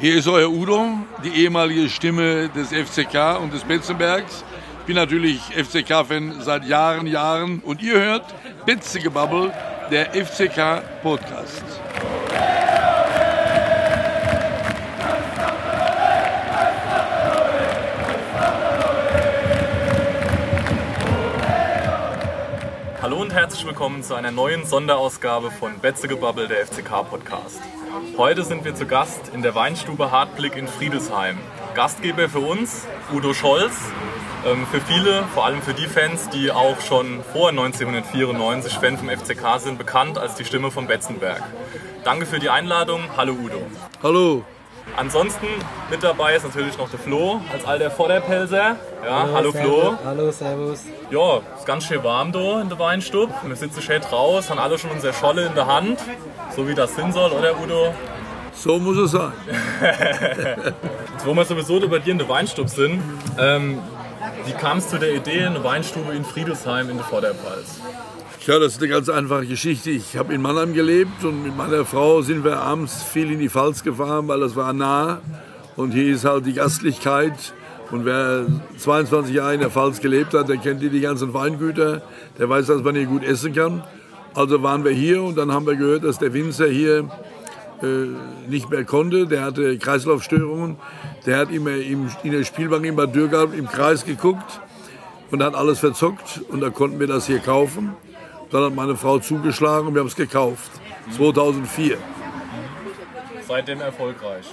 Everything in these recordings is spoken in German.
Hier ist euer Udo, die ehemalige Stimme des FCK und des Betzenbergs. Ich bin natürlich FCK-Fan seit Jahren, Jahren und ihr hört Betzegebabbel, der FCK-Podcast. Hallo und herzlich willkommen zu einer neuen Sonderausgabe von Betzegebabbel, der FCK-Podcast. Heute sind wir zu Gast in der Weinstube Hartblick in Friedesheim. Gastgeber für uns Udo Scholz. Ähm, für viele, vor allem für die Fans, die auch schon vor 1994 Fan vom FCK sind, bekannt als die Stimme von Betzenberg. Danke für die Einladung. Hallo Udo. Hallo. Ansonsten mit dabei ist natürlich noch der Flo als alter Vorderpelser. Ja, hallo, hallo Flo. Servus. Hallo, servus. Ja, ist ganz schön warm da in der Weinstube. Wir sitzen schön raus, haben alle schon unsere Scholle in der Hand. So wie das sein soll, oder Udo? So muss es sein. Jetzt, wo wir sowieso bei dir in der Weinstube sind, ähm, wie kam es zu der Idee, eine Weinstube in Friedrichshain in der Vorderpfalz? Ja, das ist eine ganz einfache Geschichte. Ich habe in Mannheim gelebt und mit meiner Frau sind wir abends viel in die Pfalz gefahren, weil das war nah. Und hier ist halt die Gastlichkeit. Und wer 22 Jahre in der Pfalz gelebt hat, der kennt die ganzen Weingüter. Der weiß, dass man hier gut essen kann. Also waren wir hier und dann haben wir gehört, dass der Winzer hier äh, nicht mehr konnte. Der hatte Kreislaufstörungen. Der hat immer im, in der Spielbank in Bad Dürgard im Kreis geguckt und hat alles verzockt. Und da konnten wir das hier kaufen. Dann hat meine Frau zugeschlagen und wir haben es gekauft. 2004. Seitdem erfolgreich.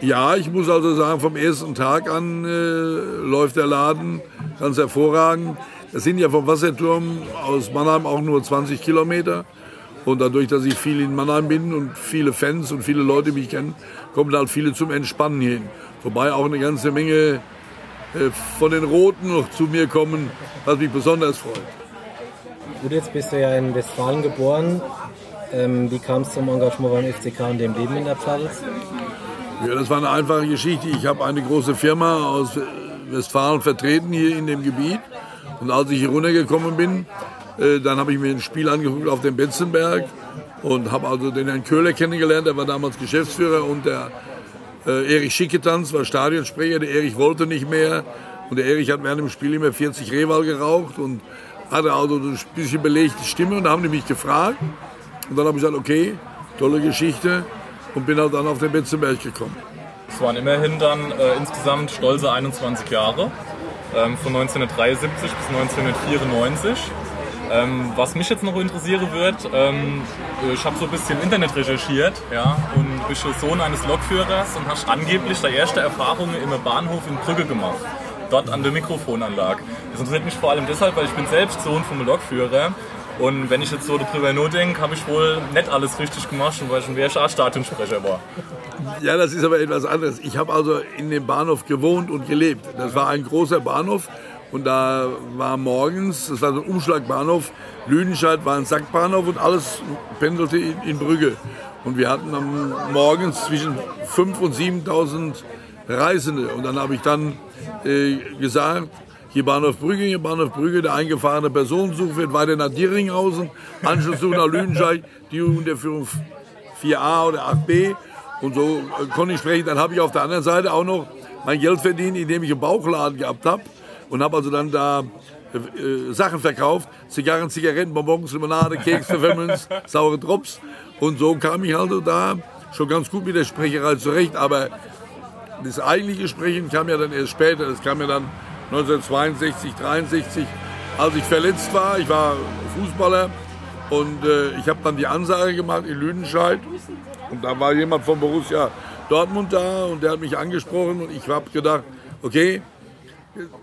Ja, ich muss also sagen, vom ersten Tag an äh, läuft der Laden ganz hervorragend. Das sind ja vom Wasserturm aus Mannheim auch nur 20 Kilometer. Und dadurch, dass ich viel in Mannheim bin und viele Fans und viele Leute mich kennen, kommen halt viele zum Entspannen hin. Wobei auch eine ganze Menge äh, von den Roten noch zu mir kommen, was mich besonders freut. Gut, jetzt bist du ja in Westfalen geboren. Ähm, wie kam es zum Engagement beim FCK und dem Leben in der Pfalz? Ja, das war eine einfache Geschichte. Ich habe eine große Firma aus Westfalen vertreten hier in dem Gebiet. Und als ich hier runtergekommen bin, äh, dann habe ich mir ein Spiel angeguckt auf dem Betzenberg und habe also den Herrn Köhler kennengelernt. Der war damals Geschäftsführer und der äh, Erich Schicketanz war Stadionsprecher. Der Erich wollte nicht mehr. Und der Erich hat während dem Spiel immer 40 Rehwal geraucht und hatte also ein bisschen belegte Stimme. Und da haben die mich gefragt. Und dann habe ich gesagt, okay, tolle Geschichte. Und bin halt dann auf den Betzenberg gekommen. Es waren immerhin dann äh, insgesamt stolze 21 Jahre. Ähm, von 1973 bis 1994. Ähm, was mich jetzt noch interessieren wird, ähm, ich habe so ein bisschen Internet recherchiert ja, und bist Sohn eines Lokführers und hast angeblich deine erste Erfahrungen im Bahnhof in Brügge gemacht, dort an der Mikrofonanlage. Das interessiert mich vor allem deshalb, weil ich bin selbst Sohn vom Lokführer und wenn ich jetzt so darüber nur denke, habe ich wohl nicht alles richtig gemacht, weil ich ein WSA-Stadionsprecher war. Ja, das ist aber etwas anderes. Ich habe also in dem Bahnhof gewohnt und gelebt. Das war ein großer Bahnhof und da war morgens, das war so ein Umschlagbahnhof, Lüdenscheid war ein Sackbahnhof und alles pendelte in, in Brügge. Und wir hatten am morgens zwischen 5.000 und 7.000 Reisende. Und dann habe ich dann äh, gesagt, hier Bahnhof Brügge, hier Bahnhof Brügge, der eingefahrene Personenzug wird weiter nach Dieringhausen, Anschlusszug nach Lüdenscheid, die Unterführung 4a oder 8b. Und so äh, konnte ich sprechen. Dann habe ich auf der anderen Seite auch noch mein Geld verdient, indem ich einen Bauchladen gehabt habe und habe also dann da äh, Sachen verkauft, Zigarren, Zigaretten, Bonbons, Limonade, Keks, Pfefferminz, saure Drops. Und so kam ich also da schon ganz gut mit der Sprecherei zurecht. Aber das eigentliche Sprechen kam ja dann erst später. Das kam ja dann 1962, 63, als ich verletzt war. Ich war Fußballer und äh, ich habe dann die Ansage gemacht in Lüdenscheid. Und da war jemand von Borussia Dortmund da und der hat mich angesprochen und ich habe gedacht, okay,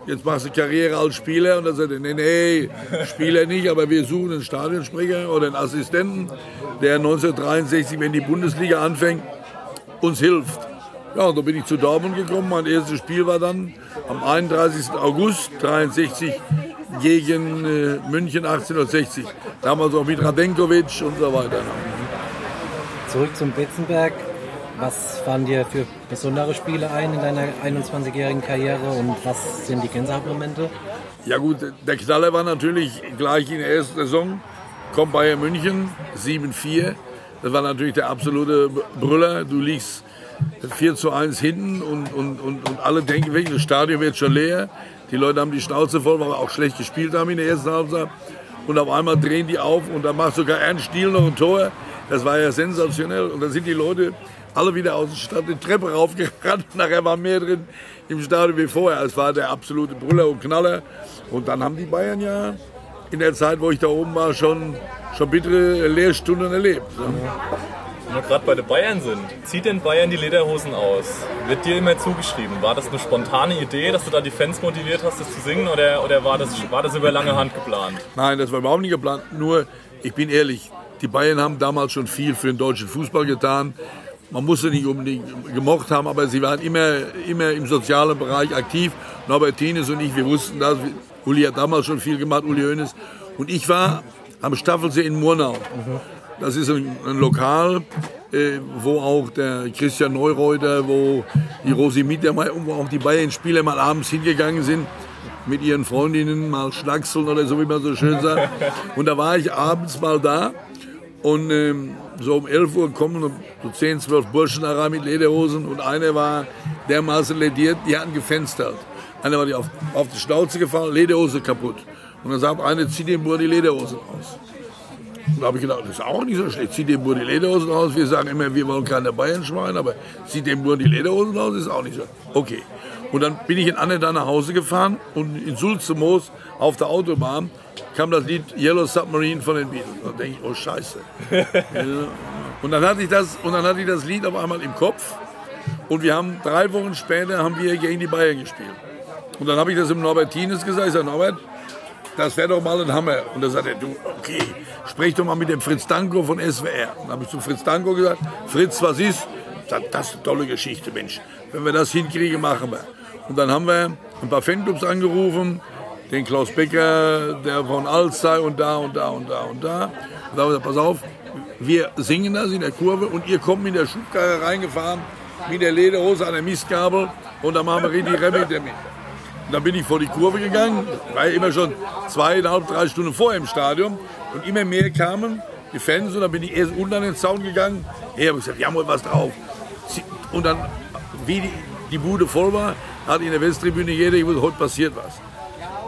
jetzt machst du Karriere als Spieler. Und dann sagt er, nee, nee, Spieler nicht, aber wir suchen einen Stadionsprecher oder einen Assistenten, der 1963, wenn die Bundesliga anfängt, uns hilft. Ja, und da bin ich zu Dortmund gekommen. Mein erstes Spiel war dann am 31. August 63 gegen äh, München 1860. Damals auch mit Radenkovic und so weiter. Zurück zum Betzenberg. Was fallen dir für besondere Spiele ein in deiner 21-jährigen Karriere und was sind die Gänsehautmomente? Ja gut, der Knaller war natürlich gleich in der ersten Saison. Kommt Bayern München 7-4. Das war natürlich der absolute Brüller. Du liegst 4 zu 1 hinten und, und, und, und alle denken das Stadion wird schon leer. Die Leute haben die Schnauze voll, weil wir auch schlecht gespielt haben in der ersten Halbzeit. Und auf einmal drehen die auf und da macht sogar Ernst Stiel noch ein Tor. Das war ja sensationell. Und dann sind die Leute alle wieder aus der Stadt die Treppe raufgerannt. Nachher war mehr drin im Stadion wie vorher. Es war der absolute Brüller und Knaller. Und dann haben die Bayern ja in der Zeit, wo ich da oben war, schon, schon bittere Lehrstunden erlebt. Wenn wir gerade bei den Bayern sind, zieht denn Bayern die Lederhosen aus? Wird dir immer zugeschrieben? War das eine spontane Idee, dass du da die Fans motiviert hast, das zu singen, oder, oder war, das, war das über lange Hand geplant? Nein, das war überhaupt nicht geplant. Nur, ich bin ehrlich, die Bayern haben damals schon viel für den deutschen Fußball getan. Man musste nicht unbedingt gemocht haben, aber sie waren immer, immer im sozialen Bereich aktiv. Norbert Tienes und ich, wir wussten das. Uli hat damals schon viel gemacht, Uli Hoeneß. Und ich war am Staffelsee in Murnau. Das ist ein, ein Lokal, äh, wo auch der Christian Neureuter, wo die Rosi Mittermeier und wo auch die Bayern-Spieler mal abends hingegangen sind mit ihren Freundinnen mal schnackseln oder so, wie man so schön sagt. Und da war ich abends mal da und ähm, so um 11 Uhr kommen so 10, 12 Burschen da rein mit Lederhosen und einer war dermaßen lediert, die hatten gefenstert. Einer war die auf, auf die Schnauze gefallen, Lederhose kaputt. Und dann sagt einer, zieh dem Bur die Lederhosen aus. Und da habe ich gedacht, das ist auch nicht so schlecht. Zieh dem Bur die Lederhosen aus. Wir sagen immer, wir wollen keine Bayern-Schwein, aber zieh dem Bur die Lederhosen aus, ist auch nicht so. Okay. Und dann bin ich in Anne da nach Hause gefahren und in Sulzemoos auf der Autobahn kam das Lied Yellow Submarine von den Beatles. Da denke ich, oh Scheiße. und, dann hatte ich das, und dann hatte ich das Lied auf einmal im Kopf. Und wir haben drei Wochen später haben wir gegen die Bayern gespielt. Und dann habe ich das dem Norbert Tienes gesagt. Ich sage, Norbert, das wäre doch mal ein Hammer. Und dann sagt er, du, okay, sprech doch mal mit dem Fritz Danko von SWR. Dann habe ich zu Fritz Danko gesagt, Fritz, was ist? Sagt, das ist eine tolle Geschichte, Mensch. Wenn wir das hinkriegen, machen wir. Und dann haben wir ein paar Fanclubs angerufen, den Klaus Becker, der von Alzey und da und da und da und da. Und da haben wir gesagt, pass auf, wir singen das in der Kurve und ihr kommt mit der Schubkarre reingefahren, mit der Lederhose an der Mistgabel und dann machen wir richtig Remi damit. Dann bin ich vor die Kurve gegangen, war immer schon zweieinhalb, drei Stunden vorher im Stadion und immer mehr kamen die Fans und dann bin ich erst unten an den Zaun gegangen. Hey, habe ich gesagt, wir haben was drauf. Und dann, wie die, die Bude voll war, hat in der Westtribüne jeder gewusst, heute passiert was.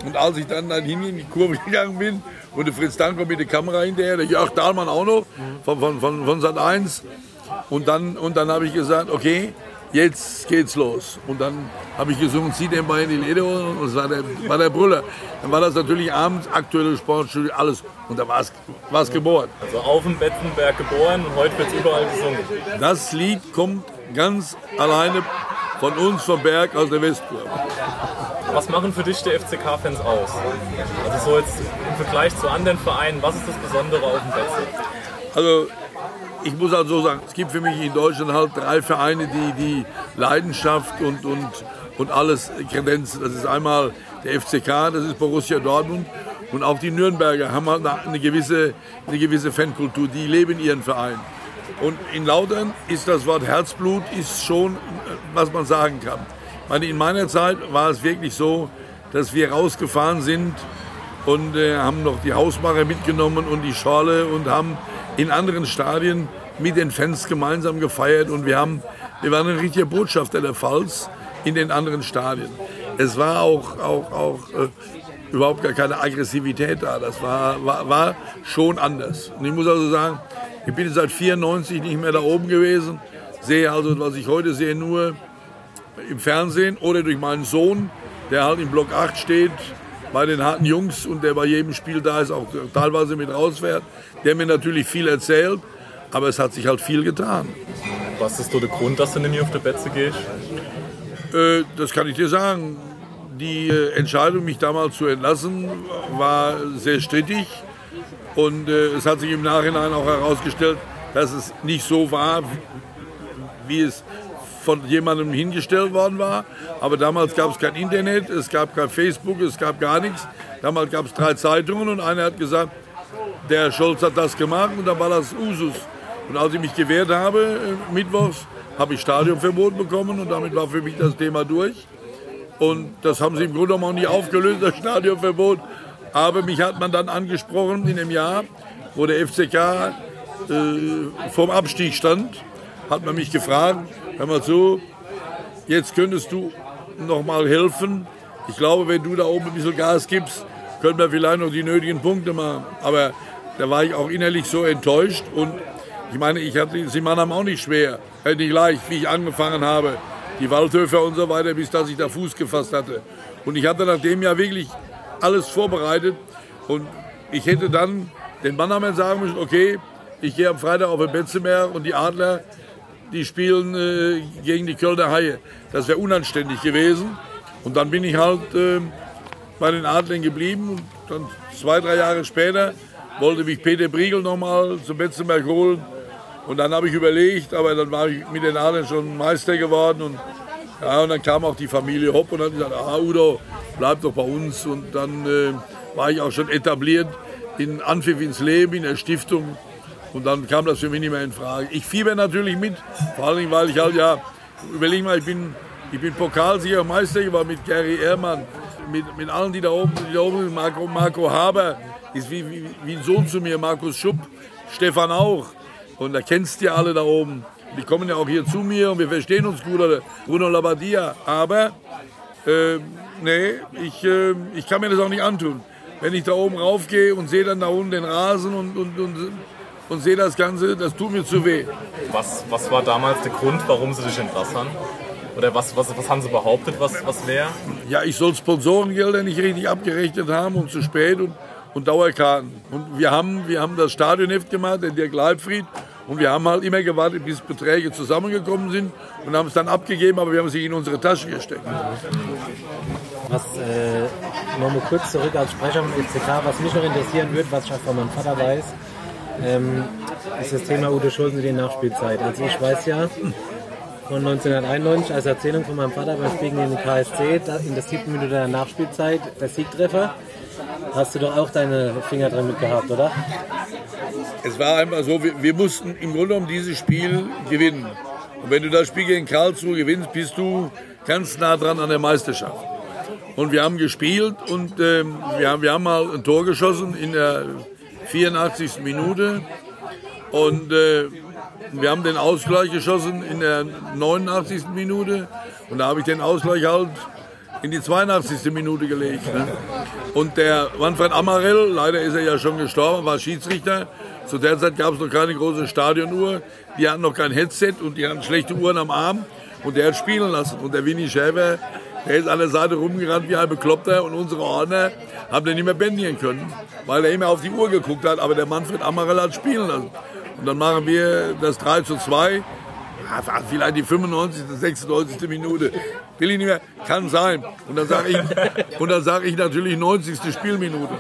Und als ich dann, dann hin in die Kurve gegangen bin der Fritz Danko mit der Kamera hinterher, der Jörg Dahlmann auch noch von, von, von, von Sat 1. Und dann, und dann habe ich gesagt, okay, jetzt geht's los. Und dann habe ich gesungen, zieh den Bein in die Lederhose und das war der, war der Brüller. Dann war das natürlich abends, aktuelle Sportstudio, alles. Und da war es geboren. Also auf dem Betzenberg geboren und heute wird es überall gesungen. Das Lied kommt ganz alleine von uns vom Berg aus der Westkurve. Was machen für dich die FCK-Fans aus? Also so jetzt im Vergleich zu anderen Vereinen, was ist das Besondere auf dem Betze? Also ich muss halt so sagen, es gibt für mich in Deutschland halt drei Vereine, die die Leidenschaft und, und, und alles kredenzen. Das ist einmal der FCK, das ist Borussia Dortmund und auch die Nürnberger haben halt eine gewisse, eine gewisse Fankultur, die leben ihren Verein. Und in Lautern ist das Wort Herzblut ist schon, was man sagen kann. Meine, in meiner Zeit war es wirklich so, dass wir rausgefahren sind und äh, haben noch die Hausmacher mitgenommen und die Schorle und haben in anderen Stadien mit den Fans gemeinsam gefeiert und wir, haben, wir waren ein richtiger Botschafter der Pfalz in den anderen Stadien. Es war auch, auch, auch äh, überhaupt gar keine Aggressivität da. Das war, war, war schon anders. Und ich muss also sagen, ich bin seit 94 nicht mehr da oben gewesen, sehe also, was ich heute sehe, nur im Fernsehen oder durch meinen Sohn, der halt im Block 8 steht, bei den harten Jungs und der bei jedem Spiel da ist, auch teilweise mit rausfährt, der mir natürlich viel erzählt, aber es hat sich halt viel getan. Was ist so der Grund, dass du nicht mehr auf der Betze gehst? Äh, das kann ich dir sagen. Die äh, Entscheidung, mich damals zu entlassen, war sehr strittig. Und äh, es hat sich im Nachhinein auch herausgestellt, dass es nicht so war, wie es von jemandem hingestellt worden war. Aber damals gab es kein Internet, es gab kein Facebook, es gab gar nichts. Damals gab es drei Zeitungen und einer hat gesagt, der Scholz hat das gemacht und dann war das Usus. Und als ich mich gewehrt habe, äh, mittwochs, habe ich Stadionverbot bekommen und damit war für mich das Thema durch. Und das haben sie im Grunde genommen auch nie aufgelöst, das Stadionverbot. Aber mich hat man dann angesprochen in dem Jahr, wo der FCK äh, vorm Abstieg stand, hat man mich gefragt, hör mal zu, jetzt könntest du noch mal helfen. Ich glaube, wenn du da oben ein bisschen Gas gibst, können wir vielleicht noch die nötigen Punkte machen. Aber da war ich auch innerlich so enttäuscht und ich meine, ich hatte sie Mannheim auch nicht schwer, nicht leicht, wie ich angefangen habe. Die Waldhöfer und so weiter, bis dass ich da Fuß gefasst hatte. Und ich hatte nach dem ja wirklich alles vorbereitet und ich hätte dann den Mannheimern sagen müssen, okay, ich gehe am Freitag auf den Betzemeer und die Adler, die spielen äh, gegen die Kölner Haie. Das wäre unanständig gewesen. Und dann bin ich halt äh, bei den Adlern geblieben. Und dann zwei, drei Jahre später wollte mich Peter Briegel nochmal zum Betzenberg holen. Und dann habe ich überlegt, aber dann war ich mit den Adlern schon Meister geworden. Und, ja, und dann kam auch die Familie Hopp und dann gesagt, ah Udo, bleib doch bei uns. Und dann äh, war ich auch schon etabliert in Anpfiff ins Leben, in der Stiftung. Und dann kam das für mich nicht mehr in Frage. Ich fieber natürlich mit, vor allem, weil ich halt ja, überleg mal, ich bin, ich bin Pokalsieger Meister geworden mit Gary Ehrmann, mit, mit allen, die da oben, die da oben sind, Marco, Marco Haber, ist wie, wie, wie ein Sohn zu mir, Markus Schupp, Stefan auch. Und da kennst du ja alle da oben. Die kommen ja auch hier zu mir und wir verstehen uns gut, Bruno Labbadia. Aber, äh, nee, ich, äh, ich kann mir das auch nicht antun. Wenn ich da oben raufgehe und sehe dann da unten den Rasen und, und, und, und sehe das Ganze, das tut mir zu weh. Was, was war damals der Grund, warum sie dich entlassen haben? Oder was, was, was haben sie behauptet, was, was wäre? Ja, ich soll Sponsorengelder nicht richtig abgerechnet haben und zu spät und, und Dauerkarten. Und wir haben, wir haben das Stadionheft gemacht, den Dirk Leibfried. Und wir haben halt immer gewartet, bis Beträge zusammengekommen sind und haben es dann abgegeben, aber wir haben sie in unsere Tasche gesteckt. Was, äh, nochmal kurz zurück als Sprecher vom FCK, was mich noch interessieren würde, was ich auch von meinem Vater weiß, ähm, ist das Thema Udo Schulzen in der Nachspielzeit. Also ich weiß ja, von 1991 als Erzählung von meinem Vater beim Spiel gegen den KSC, in der siebten Minute der Nachspielzeit, der Siegtreffer. Hast du doch auch deine Finger drin mit gehabt, oder? Es war einfach so, wir, wir mussten im Grunde genommen dieses Spiel gewinnen. Und wenn du das Spiel gegen Karlsruhe gewinnst, bist du ganz nah dran an der Meisterschaft. Und wir haben gespielt und ähm, wir, haben, wir haben mal ein Tor geschossen in der 84. Minute. Und äh, wir haben den Ausgleich geschossen in der 89. Minute. Und da habe ich den Ausgleich halt in die 82. Minute gelegt. Ne? Und der Manfred Amarell, leider ist er ja schon gestorben, war Schiedsrichter. Zu der Zeit gab es noch keine große Stadionuhr. Die hatten noch kein Headset und die hatten schlechte Uhren am Arm. Und der hat spielen lassen. Und der Winnie Schäfer, der ist an der Seite rumgerannt wie ein Bekloppter. Und unsere Ordner haben den nicht mehr bändigen können, weil er immer auf die Uhr geguckt hat. Aber der Manfred Amarell hat spielen lassen. Und dann machen wir das 3 zu 2. Ja, vielleicht die 95., 96. Minute. Will ich nicht mehr, kann sein. Und dann sage ich, und dann sag ich natürlich 90. Spielminute.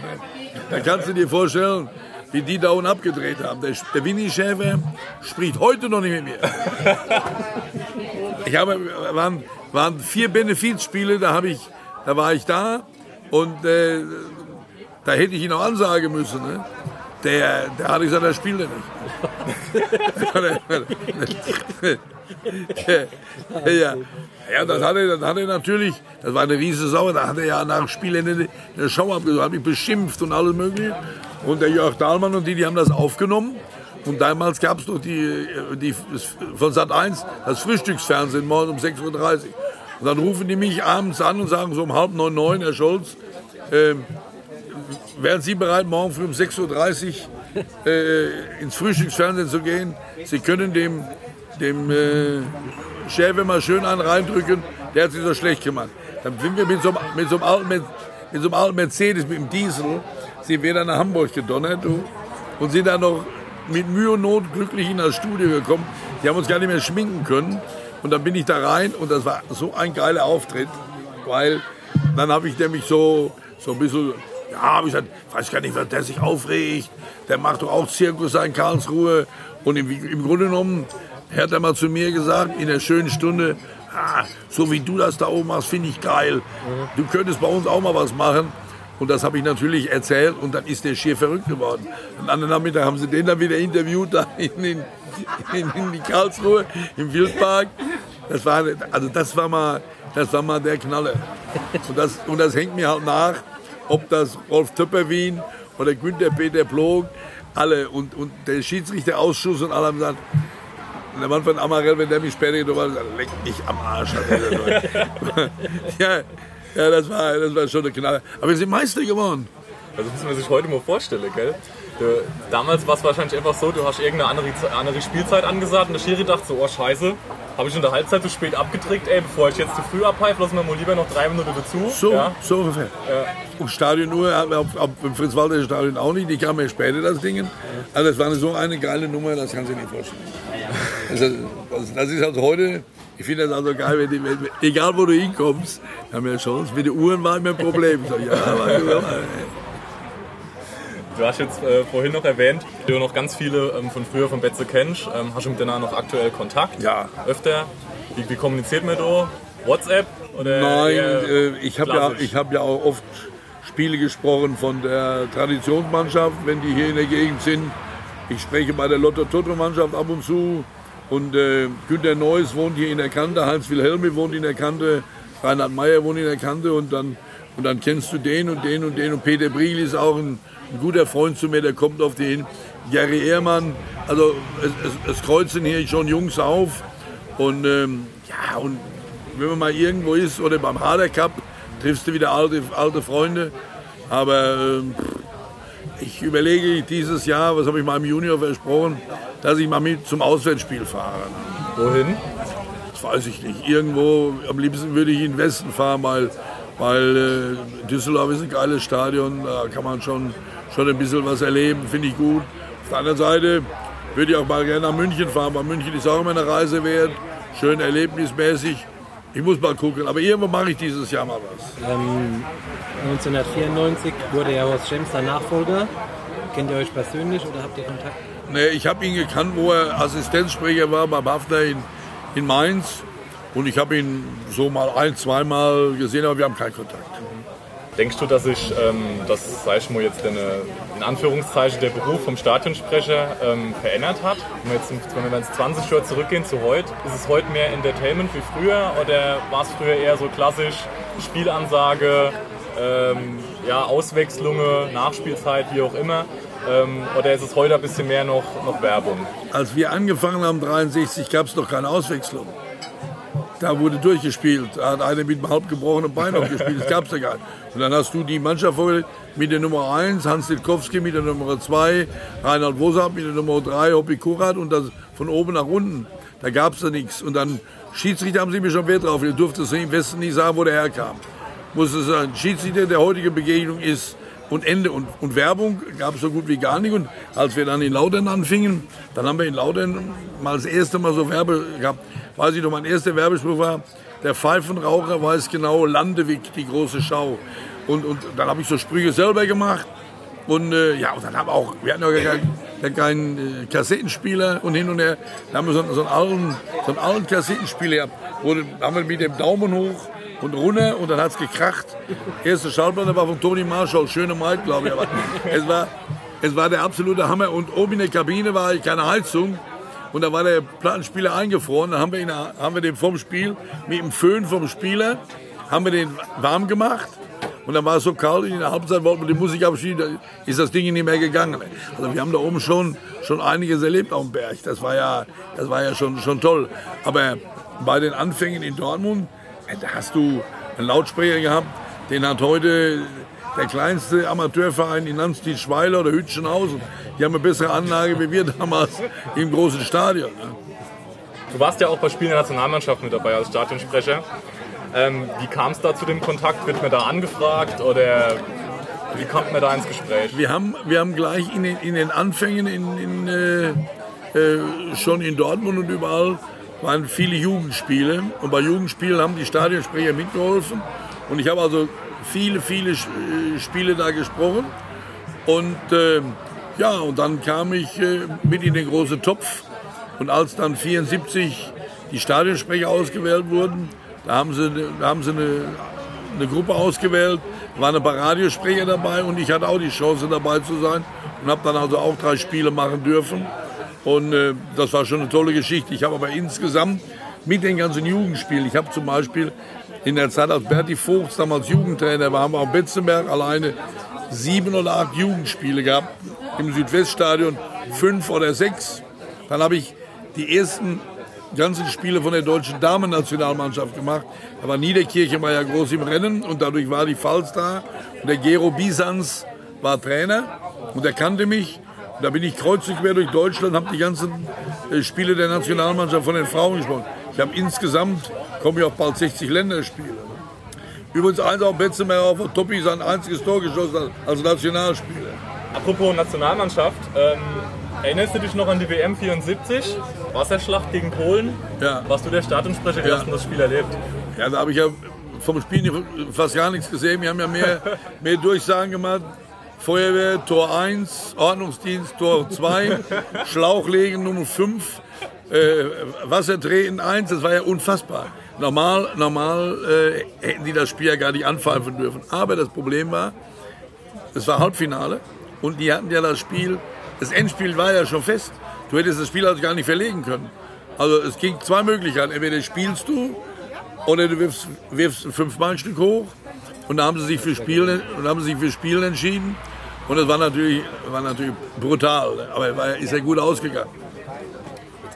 Da kannst du dir vorstellen, wie die da unten abgedreht haben. Der, der Winnie Schäfer spricht heute noch nicht mit mir. Ich habe, waren, waren vier Benefizspiele, da, habe ich, da war ich da und äh, da hätte ich ihn auch ansagen müssen. Ne? Der, der hat gesagt, er spielt nicht. ja, ja, das hat, er, das hat er natürlich, das war eine riesige Sau, da hat er ja nach Spielende eine Show abgesagt, hat mich beschimpft und alles mögliche. Und der Jörg Dahlmann und die, die haben das aufgenommen. Und damals gab es noch die, die, von Sat 1 das Frühstücksfernsehen morgens um 6.30 Uhr. Und dann rufen die mich abends an und sagen so um halb neun, neun, Herr Scholz, äh, wären Sie bereit, morgen früh um 6.30 Uhr äh, ins Frühstücksfernsehen zu gehen? Sie können dem, dem äh, Schäfer mal schön einen reindrücken, der hat sich so schlecht gemacht. Dann sind wir mit so, mit so, einem, alten, mit so einem alten Mercedes, mit dem Diesel, sind wir dann nach Hamburg gedonnert und sind dann noch mit Mühe und Not glücklich in das Studio gekommen. Die haben uns gar nicht mehr schminken können. Und dann bin ich da rein und das war so ein geiler Auftritt, weil dann habe ich nämlich so, so ein bisschen, ja, habe ich gesagt, weiß gar nicht, wer der sich aufregt. Der macht doch auch Zirkus in Karlsruhe. Und im, im Grunde genommen hat er mal zu mir gesagt, in der schönen Stunde, ah, so wie du das da oben machst, finde ich geil. Du könntest bei uns auch mal was machen. Und das habe ich natürlich erzählt und dann ist der schier verrückt geworden. Am anderen Nachmittag haben sie den dann wieder interviewt da in, in, in, in Karlsruhe im Wildpark. Das war, also das war mal, das war mal der Knaller. Und das, und das hängt mir halt nach, ob das Rolf Töpperwien oder Günther Peter Plog, alle und, und der Schiedsrichterausschuss und alle haben gesagt, der Mann von Amarell, wenn der mich später getroffen hat, leck mich am Arsch. Ja, ja, das war, das war schon eine Knalle. Aber wir sind Meister geworden. Also muss man sich heute mal vorstellen, gell? Du, damals war es wahrscheinlich einfach so, du hast irgendeine andere, andere Spielzeit angesagt und der Schiri dachte so, oh scheiße, habe ich in der Halbzeit zu spät abgedrückt, ey, bevor ich jetzt zu früh abheife, lassen wir mal lieber noch drei Minuten dazu. So, ja. so ungefähr. Ja. Und Stadionuhr, im Fritz-Walter Stadion auch nicht, die kam ja später, das Ding. Also das war so eine geile Nummer, das kannst du dir nicht vorstellen. Das, das ist also heute, ich finde das also geil, wenn die, wenn, egal wo du hinkommst, haben wir eine Chance. Mit den Uhren war immer ein Problem. So, ja, aber, Du hast jetzt äh, vorhin noch erwähnt, du noch ganz viele ähm, von früher von Betze kennst. Ähm, hast du mit denen noch aktuell Kontakt? Ja. Öfter? Wie, wie kommuniziert man da? WhatsApp? Oder Nein, äh, ich habe ja, ich hab ja auch oft Spiele gesprochen von der Traditionsmannschaft, wenn die hier in der Gegend sind. Ich spreche bei der Lotto Toto Mannschaft ab und zu. Und äh, Günter Neuss wohnt hier in der Kante, Heinz Wilhelmi wohnt in der Kante, Reinhard Meyer wohnt in der Kante und dann, und dann kennst du den und den und den. Und Peter Briegel ist auch ein, ein guter Freund zu mir, der kommt auf den hin. Gary Ehrmann, also es, es, es kreuzen hier schon Jungs auf. Und ähm, ja, und wenn man mal irgendwo ist oder beim Harder Cup, triffst du wieder alte, alte Freunde. Aber ähm, ich überlege dieses Jahr, was habe ich meinem Junior versprochen, dass ich mal mit zum Auswärtsspiel fahre. Wohin? Das weiß ich nicht. Irgendwo, am liebsten würde ich in den Westen fahren, weil, weil äh, Düsseldorf ist ein geiles Stadion. Da kann man schon, schon ein bisschen was erleben, finde ich gut. Auf der anderen Seite würde ich auch mal gerne nach München fahren, weil München ist auch immer eine Reise wert. Schön erlebnismäßig. Ich muss mal gucken, aber irgendwo mache ich dieses Jahr mal was. Ähm, 1994 wurde ja Horst Schems der Nachfolger. Kennt ihr euch persönlich oder habt ihr Kontakt? Nee, ich habe ihn gekannt, wo er Assistenzsprecher war beim Hafner in, in Mainz. Und ich habe ihn so mal ein, zweimal gesehen, aber wir haben keinen Kontakt. Denkst du, dass sich, ähm, das sag ich mal jetzt eine, in Anführungszeichen der Beruf vom Stadionsprecher ähm, verändert hat? Wenn wir, jetzt, wenn wir ins 20 Jahre zurückgehen zu heute, ist es heute mehr Entertainment wie früher oder war es früher eher so klassisch Spielansage, ähm, ja, Auswechslungen, Nachspielzeit, wie auch immer? Ähm, oder ist es heute ein bisschen mehr noch, noch Werbung? Als wir angefangen haben, 63, gab es noch keine Auswechslung. Da wurde durchgespielt. Da hat einer mit einem halb gebrochenen Bein noch gespielt. Das gab es ja gar nicht. Und dann hast du die Mannschaft vorgelegt mit der Nummer 1, Hans Ditkowski mit der Nummer 2, Reinhard Wosab mit der Nummer 3, Hoppi Kurat und das von oben nach unten. Da gab es ja nichts. Und dann Schiedsrichter haben sie mir schon Wert drauf. Ihr durfte es im Westen nicht sagen, wo der herkam. Muss es sagen, Schiedsrichter der heutigen Begegnung ist und Ende. Und, und Werbung gab es so gut wie gar nicht. Und als wir dann in Lautern anfingen, dann haben wir in Lautern mal das erste Mal so Werbe gehabt. Weiß ich noch, mein erster Werbespruch war, der Pfeifenraucher weiß genau, Landewig, die große Schau. Und, und dann habe ich so Sprüche selber gemacht. Und äh, ja, und dann haben auch, wir hatten ja keinen, keinen äh, Kassettenspieler und hin und her. Da haben wir so, einen- so einen alten, so einen alten Kassettenspieler gehabt. Wo, haben wir mit dem Daumen hoch und runter und dann hat es gekracht. Erste Schallplatte war von Toni Marshall, schöne Maid, glaube ich. Aber es war, es war der absolute Hammer. Und oben in der Kabine war keine Heizung. Und da war der Plattenspieler eingefroren. Dann haben wir, ihn, haben wir den vom Spiel mit dem Föhn vom Spieler haben wir den warm gemacht. Und dann war es so kalt, in der Halbzeit wollten wir die Musik abschieben, da ist das Ding nicht mehr gegangen. Also wir haben da oben schon, schon einiges erlebt auf dem Berg. Das war ja, das war ja schon, schon toll. Aber bei den Anfängen in Dortmund, da hast du einen Lautsprecher gehabt, den hat heute der kleinste Amateurverein in Nanstedt-Schweiler oder Hütchenhausen. Die haben eine bessere Anlage wie wir damals im großen Stadion. ne? Du warst ja auch bei Spielen der Nationalmannschaft mit dabei als Stadionsprecher. Ähm, wie kam es da zu dem Kontakt? Wird man da angefragt oder wie kommt man da ins Gespräch? Wir haben, wir haben gleich in den, in den Anfängen in, in, äh, äh, schon in Dortmund und überall waren viele Jugendspiele. Und bei Jugendspielen haben die Stadionsprecher mitgeholfen. Und ich habe also viele, viele äh, Spiele da gesprochen. Und äh, ja, und dann kam ich äh, mit in den großen Topf. Und als dann 74 die Stadionsprecher ausgewählt wurden, da haben sie, da haben sie eine, eine Gruppe ausgewählt, waren ein paar Radiosprecher dabei und ich hatte auch die Chance dabei zu sein und habe dann also auch drei Spiele machen dürfen. Und äh, das war schon eine tolle Geschichte. Ich habe aber insgesamt mit den ganzen Jugendspielen, ich habe zum Beispiel in der Zeit, als Berti Vogts damals Jugendtrainer war, haben wir auf Betzenberg alleine sieben oder acht Jugendspiele gehabt im Südweststadion, fünf oder sechs. Dann habe ich die ersten ganzen Spiele von der deutschen Damen-Nationalmannschaft gemacht. Da war Niederkirchen war ja groß im Rennen und dadurch war die Pfalz da. Und der Gero Bisans war Trainer und er kannte mich. Da bin ich kreuz und quer durch Deutschland, habe die ganzen äh, Spiele der Nationalmannschaft von den Frauen gesprochen. Ich habe insgesamt, komme ich auf bald 60 Länderspiele. Übrigens eins auch Betzemeyer auf der Toppi sein einziges Tor geschossen als Nationalspieler. Apropos Nationalmannschaft, ähm, erinnerst du dich noch an die WM 74? Wasserschlacht gegen Polen? Ja. Warst du der Stadionsprecher? Wie Ja. das Spiel erlebt? Ja, da habe ich ja vom Spiel fast gar nichts gesehen. Wir haben ja mehr, mehr Durchsagen gemacht. Feuerwehr, Tor 1, Ordnungsdienst, Tor 2, Schlauchlegen Nummer 5, äh, Wassertreten 1, das war ja unfassbar. Normal, normal äh, hätten die das Spiel ja gar nicht anpfeifen dürfen. Aber das Problem war, es war Halbfinale und die hatten ja das Spiel, das Endspiel war ja schon fest. Du hättest das Spiel also gar nicht verlegen können. Also es ging zwei Möglichkeiten. Entweder spielst du oder du wirfst, wirfst ein Fünf-Mann-Stück hoch. Und da haben sie sich für Spielen, und da haben sie sich für Spielen entschieden. Und das war natürlich, war natürlich brutal. Aber war, ist ja gut ausgegangen.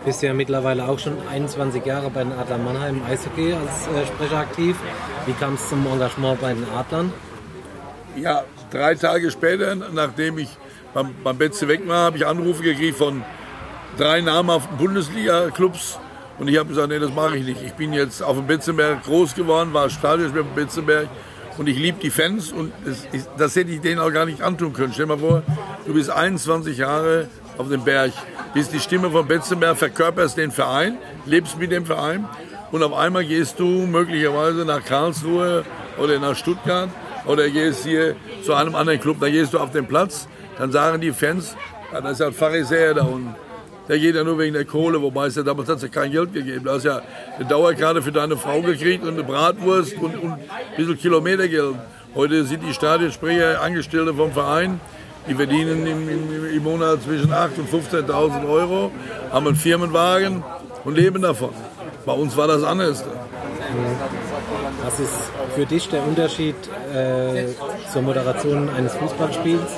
Bist ja mittlerweile auch schon 21 Jahre bei den Adlern Mannheim im Eishockey als äh, Sprecher aktiv. Wie kam es zum Engagement bei den Adlern? Ja, drei Tage später, nachdem ich beim, beim Betze weg war, habe ich Anrufe gekriegt von drei namhaften Bundesliga-Clubs. Und ich habe gesagt, nee, das mache ich nicht. Ich bin jetzt auf dem Betzenberg groß geworden, war Stadionsprecher auf dem Betzenberg. Und ich liebe die Fans und das, das hätte ich denen auch gar nicht antun können. Stell dir mal vor, du bist 21 Jahre auf dem Berg, bist die Stimme von Betzenberg, verkörperst den Verein, lebst mit dem Verein und auf einmal gehst du möglicherweise nach Karlsruhe oder nach Stuttgart oder gehst hier zu einem anderen Club, dann gehst du auf den Platz, dann sagen die Fans, das ist ja ein Pharisäer da unten. Der geht ja nur wegen der Kohle, wobei es ja damals hat es ja kein Geld gegeben. Du hast ja eine Dauerkarte für deine Frau gekriegt und eine Bratwurst und, und ein bisschen Kilometergeld. Heute sind die Stadionsprecher Angestellte vom Verein, die verdienen im, im, im Monat zwischen 8.000 und 15.000 Euro, haben einen Firmenwagen und leben davon. Bei uns war das anders. Was ist für dich der Unterschied äh, zur Moderation eines Fußballspiels,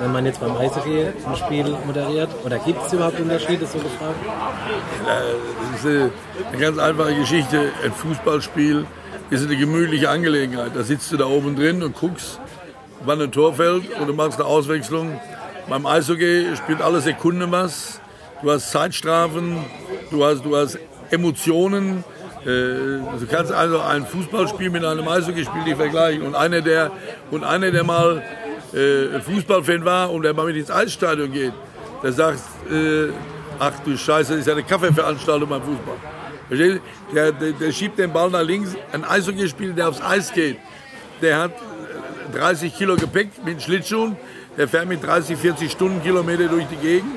wenn man jetzt beim Eishockey ein Spiel moderiert? Oder gibt es überhaupt Unterschiede, so gefragt? Das ist eine, ganz einfache Geschichte. Ein Fußballspiel ist eine gemütliche Angelegenheit. Da sitzt du da oben drin und guckst, wann ein Tor fällt und du machst eine Auswechslung. Beim Eishockey spielt alle Sekunden was. Du hast Zeitstrafen, du hast, du hast Emotionen. Äh, Du kannst also ein Fußballspiel mit einem Eishockeyspiel nicht vergleichen. Und einer, der, und einer, der mal äh, Fußballfan war und der mal mit ins Eisstadion geht, der sagt, äh, ach du Scheiße, das ist ja eine Kaffeeveranstaltung beim Fußball. Der, der, der schiebt den Ball nach links. Ein Eishockeyspieler, der aufs Eis geht, der hat äh, 30 Kilo Gepäck mit Schlittschuhen, der fährt mit 30, 40 Stundenkilometer durch die Gegend.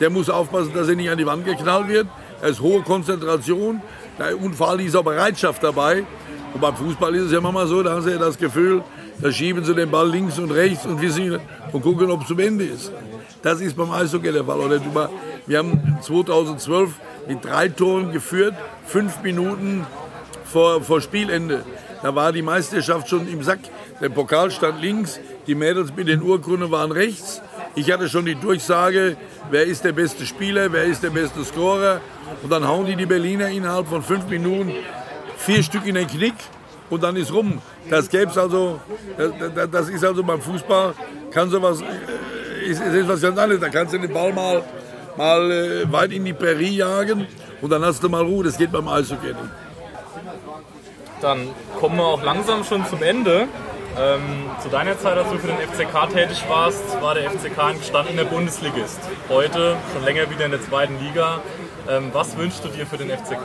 Der muss aufpassen, dass er nicht an die Wand geknallt wird. Da ist hohe Konzentration und vor allem ist auch Bereitschaft dabei. Und beim Fußball ist es ja manchmal so, da haben sie ja das Gefühl, da schieben sie den Ball links und rechts und, wissen, und gucken, ob es zum Ende ist. Das ist beim Eishockey der Fall. Oder wir haben 2012 mit drei Toren geführt, fünf Minuten vor, vor Spielende. Da war die Meisterschaft schon im Sack. Der Pokal stand links, die Mädels mit den Urkunden waren rechts. Ich hatte schon die Durchsage, wer ist der beste Spieler, wer ist der beste Scorer. Und dann hauen die die Berliner innerhalb von fünf Minuten vier Stück in den Knick und dann ist rum. Das gäb's also, das, das- das ist also beim Fußball, kann sowas, äh, ist, ist was ganz anderes. Da kannst du den Ball mal, mal äh, weit in die Prärie jagen und dann hast du mal Ruhe. Das geht beim Eishockey nicht. Dann kommen wir auch langsam schon zum Ende. Ähm, zu deiner Zeit, als du für den FCK tätig warst, war der FCK ein gestandener Bundesligist. Heute schon länger wieder in der zweiten Liga. Ähm, was wünschst du dir für den FCK?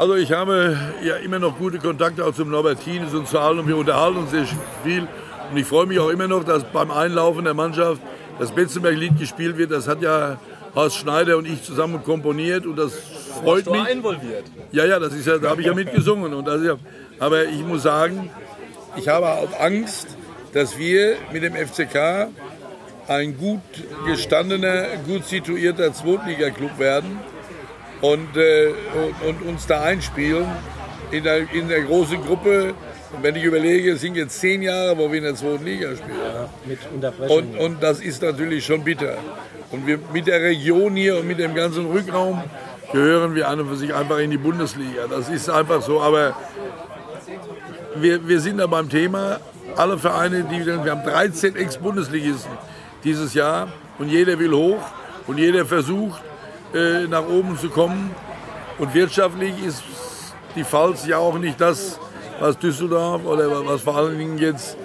Also ich habe ja immer noch gute Kontakte auch zum Norbertines und zu allen und wir unterhalten uns sehr viel. Und ich freue mich auch immer noch, dass beim Einlaufen der Mannschaft das Betzenberg-Lied gespielt wird. Das hat ja Horst Schneider und ich zusammen komponiert und das freut mich. involviert. Ja, ja, das ist ja, da habe ich ja mitgesungen. Und das ja, aber ich muss sagen, ich habe auch Angst, dass wir mit dem FCK ein gut gestandener, gut situierter Zweitliga-Club werden und, äh, und, und uns da einspielen in der, in der großen Gruppe. Und wenn ich überlege, es sind jetzt zehn Jahre, wo wir in der zweiten Liga spielen. Mit Unterbrechung. Und, und das ist natürlich schon bitter. Und wir mit der Region hier und mit dem ganzen Rückraum gehören wir an und für sich einfach in die Bundesliga. Das ist einfach so. Aber wir, wir sind da beim Thema, alle Vereine, die wir haben 13 Ex-Bundesligisten dieses Jahr und jeder will hoch und jeder versucht äh, nach oben zu kommen. Und wirtschaftlich ist die Pfalz ja auch nicht das, was Düsseldorf oder was vor allen Dingen jetzt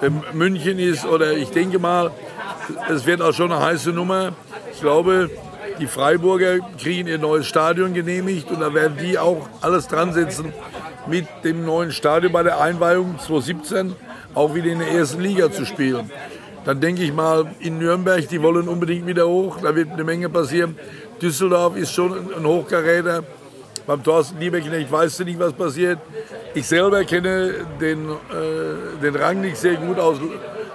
äh, München ist. Oder ich denke mal, es wird auch schon eine heiße Nummer. Ich glaube, die Freiburger kriegen ihr neues Stadion genehmigt und da werden die auch alles dran setzen, mit dem neuen Stadion bei der Einweihung 2017 auch wieder in der ersten Liga zu spielen. Dann denke ich mal, in Nürnberg, die wollen unbedingt wieder hoch, da wird eine Menge passieren. Düsseldorf ist schon ein Hochkaräter. Beim Thorsten Lieberknecht weißt du nicht, was passiert. Ich selber kenne den, äh, den Rang nicht sehr gut aus,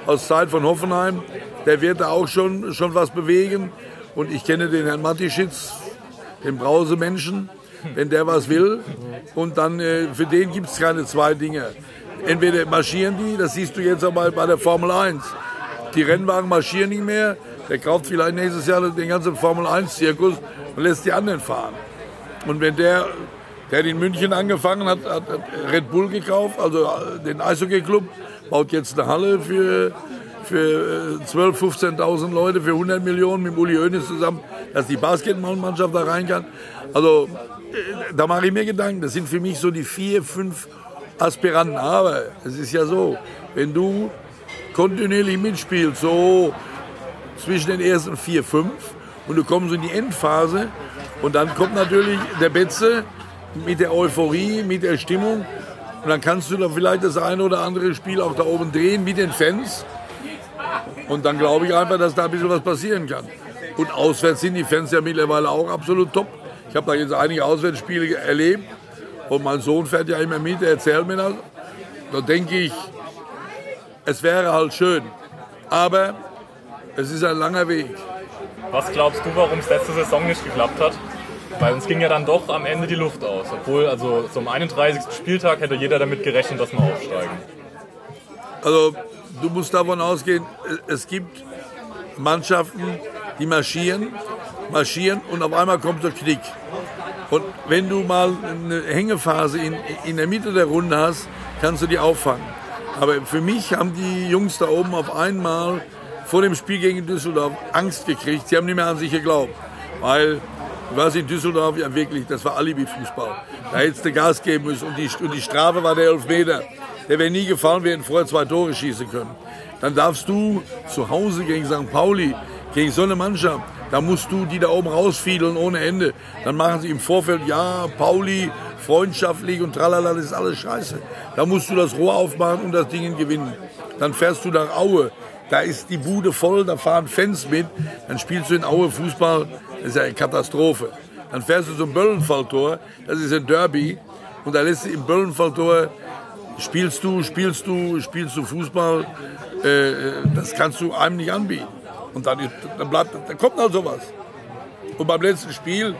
aus Zeit von Hoffenheim. Der wird da auch schon, schon was bewegen. Und ich kenne den Herrn Matischitz, den Brausemenschen, wenn der was will. Und dann, äh, für den gibt es keine zwei Dinge. Entweder marschieren die, das siehst du jetzt auch mal bei der Formel 1. Die Rennwagen marschieren nicht mehr. Der kauft vielleicht nächstes Jahr den ganzen Formel 1-Zirkus und lässt die anderen fahren. Und wenn der, der in München angefangen hat, hat Red Bull gekauft, also äh, den Eishockey-Club, baut jetzt eine Halle für, für 12.000, äh, 15.000 Leute für 100 Millionen mit Uli Hoeneß zusammen, dass die Basketballmannschaft da rein kann. Also äh, da mache ich mir Gedanken. Das sind für mich so die vier, fünf Aspiranten. Aber es ist ja so, wenn du kontinuierlich mitspielst, so zwischen den ersten vier, fünf, und du kommst in die Endphase, und dann kommt natürlich der Betze mit der Euphorie, mit der Stimmung. Und dann kannst du da vielleicht das eine oder andere Spiel auch da oben drehen mit den Fans. Und dann glaube ich einfach, dass da ein bisschen was passieren kann. Und auswärts sind die Fans ja mittlerweile auch absolut top. Ich habe da jetzt einige Auswärtsspiele erlebt. Und mein Sohn fährt ja immer mit, der erzählt mir das. Da denke ich, es wäre halt schön. Aber es ist ein langer Weg. Was glaubst du, warum es letzte Saison nicht geklappt hat? Weil uns ging ja dann doch am Ende die Luft aus. Obwohl, also zum 31. Spieltag hätte jeder damit gerechnet, dass wir aufsteigen. Also, du musst davon ausgehen, es gibt Mannschaften, die marschieren, marschieren und auf einmal kommt der Knick. Und wenn du mal eine Hängephase in, in der Mitte der Runde hast, kannst du die auffangen. Aber für mich haben die Jungs da oben auf einmal vor dem Spiel gegen Düsseldorf Angst gekriegt. Sie haben nicht mehr an sich geglaubt. Weil, warst in Düsseldorf, ja wirklich, das war Alibi-Fußball. Da hättest du Gas geben müssen. Und die, und die Strafe war der Elfmeter. Der wäre nie gefallen, wir hätten vorher zwei Tore schießen können. Dann darfst du zu Hause gegen St. Pauli, gegen so eine Mannschaft, da musst du die da oben rausfiedeln ohne Ende. Dann machen sie im Vorfeld, ja, Pauli, freundschaftlich und tralala, das ist alles scheiße. Da musst du das Rohr aufmachen und das Ding gewinnen. Dann fährst du nach Aue, da ist die Bude voll, da fahren Fans mit, dann spielst du in Aue Fußball, das ist ja eine Katastrophe. Dann fährst du zum Böllenfalltor, das ist ein Derby, und da lässt du im Böllenfalltor, spielst du, spielst du, spielst du Fußball, äh, das kannst du einem nicht anbieten. Und dann, dann, bleibt, dann kommt halt sowas. Und beim letzten Spiel,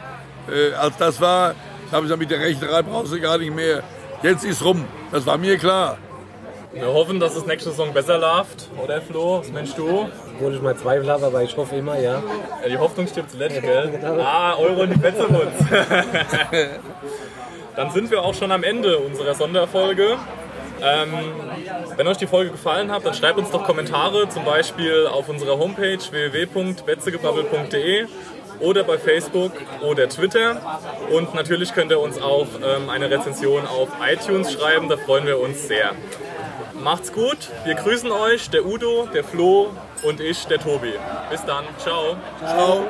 äh, als das war, habe ich gesagt, mit der Rechnerei brauchst du gar nicht mehr. Jetzt ist rum. Das war mir klar. Wir hoffen, dass es nächste Saison besser läuft, oder Flo? Was meinst du? Obwohl ich mal Zweifel habe, aber ich hoffe immer, ja. ja die Hoffnung stirbt zuletzt, gell? Genau. Ah, Euro in die Plätze uns. Dann sind wir auch schon am Ende unserer Sonderfolge. Ähm, wenn euch die Folge gefallen hat, dann schreibt uns doch Kommentare, zum Beispiel auf unserer Homepage www.betzegebabbel.de oder bei Facebook oder Twitter. Und natürlich könnt ihr uns auch ähm, eine Rezension auf iTunes schreiben, da freuen wir uns sehr. Macht's gut, wir grüßen euch, der Udo, der Flo und ich, der Tobi. Bis dann, ciao. Ciao.